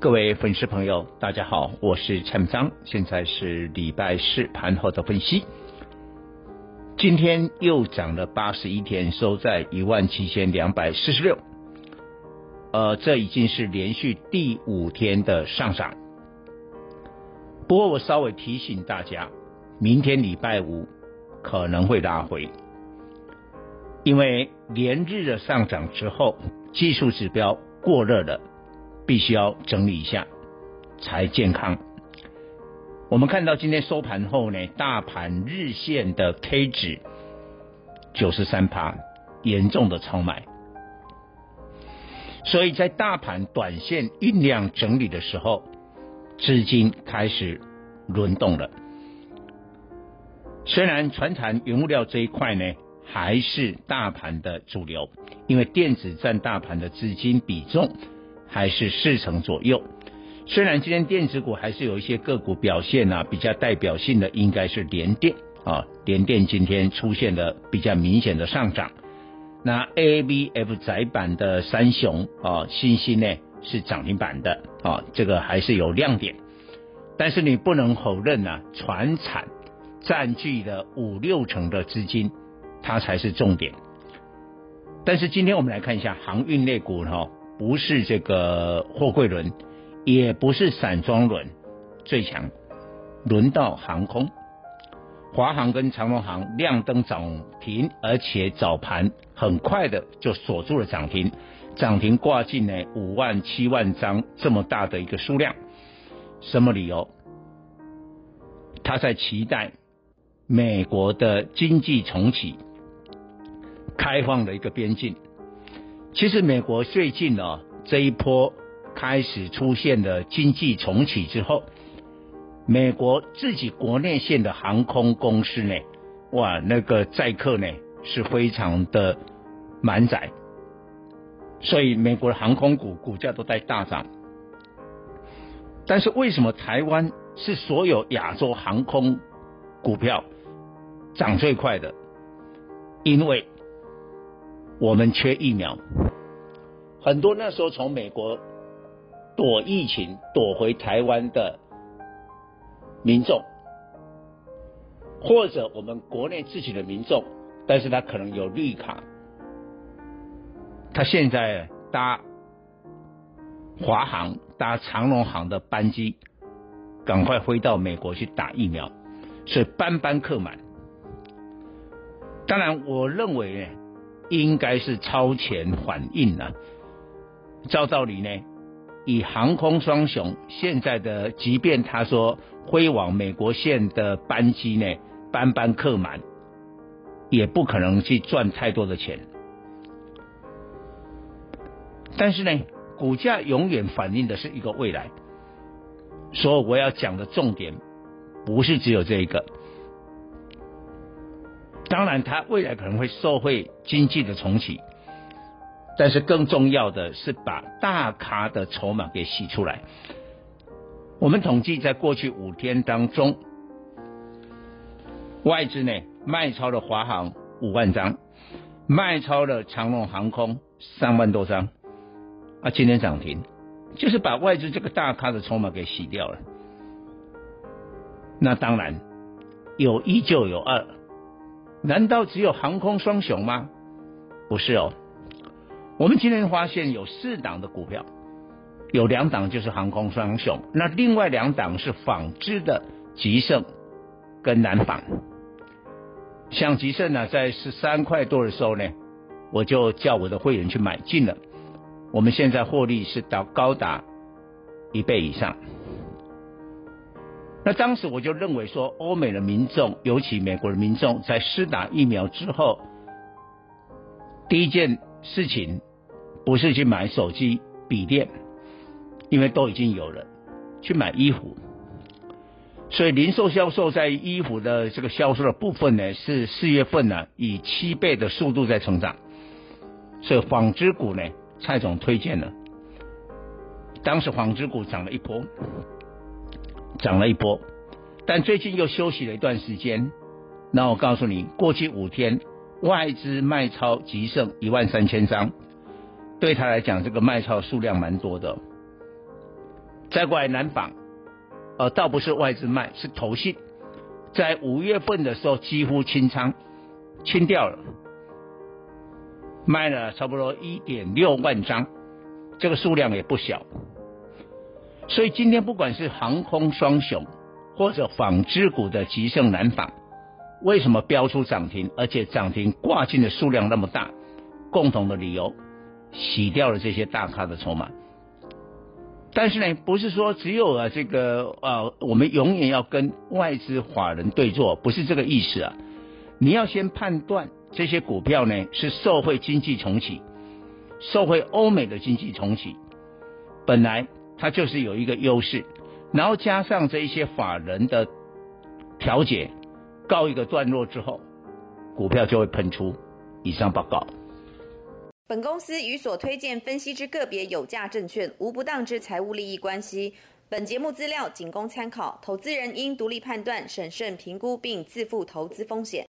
各位粉丝朋友，大家好，我是蔡明彰，现在是礼拜四盘后的分析。今天又涨了八十一天，收在一万七千两百四十六。呃，这已经是连续第五天的上涨。不过我稍微提醒大家，明天礼拜五可能会拉回，因为连日的上涨之后，技术指标过热了。必须要整理一下才健康。我们看到今天收盘后呢，大盘日线的 K 值九十三趴，严重的超买。所以在大盘短线酝酿整理的时候，资金开始轮动了。虽然传产原物料这一块呢，还是大盘的主流，因为电子占大盘的资金比重。还是四成左右。虽然今天电子股还是有一些个股表现啊，比较代表性的应该是联电啊，联电今天出现了比较明显的上涨。那 ABF 窄板的三雄啊，欣兴呢是涨停板的啊，这个还是有亮点。但是你不能否认啊，船产占据了五六成的资金，它才是重点。但是今天我们来看一下航运类股哈。不是这个货柜轮，也不是散装轮最强，轮到航空，华航跟长荣航亮灯涨停，而且早盘很快的就锁住了涨停，涨停挂进呢五万七万张这么大的一个数量，什么理由？他在期待美国的经济重启，开放的一个边境。其实美国最近呢、哦，这一波开始出现了经济重启之后，美国自己国内线的航空公司呢，哇，那个载客呢是非常的满载，所以美国的航空股股价都在大涨。但是为什么台湾是所有亚洲航空股票涨最快的？因为我们缺疫苗，很多那时候从美国躲疫情躲回台湾的民众，或者我们国内自己的民众，但是他可能有绿卡，他现在搭华航、搭长荣航的班机，赶快飞到美国去打疫苗，所以班班客满。当然，我认为呢。应该是超前反应了。照道理呢，以航空双雄现在的，即便他说飞往美国线的班机呢，班班客满，也不可能去赚太多的钱。但是呢，股价永远反映的是一个未来。所以我要讲的重点，不是只有这一个。当然，它未来可能会受惠经济的重启，但是更重要的是把大咖的筹码给洗出来。我们统计在过去五天当中，外资呢卖超了华航五万张，卖超了长龙航空三万多张，啊，今天涨停，就是把外资这个大咖的筹码给洗掉了。那当然有一就有二。难道只有航空双雄吗？不是哦，我们今天发现有四档的股票，有两档就是航空双雄，那另外两档是纺织的吉盛跟南纺。像吉盛呢，在十三块多的时候呢，我就叫我的会员去买进了，我们现在获利是到高达一倍以上。那当时我就认为说，欧美的民众，尤其美国的民众，在施打疫苗之后，第一件事情不是去买手机、笔电，因为都已经有了，去买衣服。所以零售销售在衣服的这个销售的部分呢，是四月份呢以七倍的速度在成长。所以纺织股呢，蔡总推荐了，当时纺织股涨了一波，涨了一波，但最近又休息了一段时间。那我告诉你，过去五天外资卖超急剩一万三千张，对他来讲，这个卖超数量蛮多的。再过来南纺。呃，倒不是外资卖，是投信，在五月份的时候几乎清仓，清掉了，卖了差不多一点六万张，这个数量也不小。所以今天不管是航空双雄，或者纺织股的极盛南纺，为什么飙出涨停，而且涨停挂进的数量那么大？共同的理由，洗掉了这些大咖的筹码。但是呢，不是说只有啊这个啊，我们永远要跟外资法人对坐，不是这个意思啊。你要先判断这些股票呢是受惠经济重启，受惠欧美的经济重启，本来它就是有一个优势，然后加上这一些法人的调解告一个段落之后，股票就会喷出。以上报告。本公司与所推荐分析之个别有价证券无不当之财务利益关系。本节目资料仅供参考，投资人应独立判断、审慎评估并自负投资风险。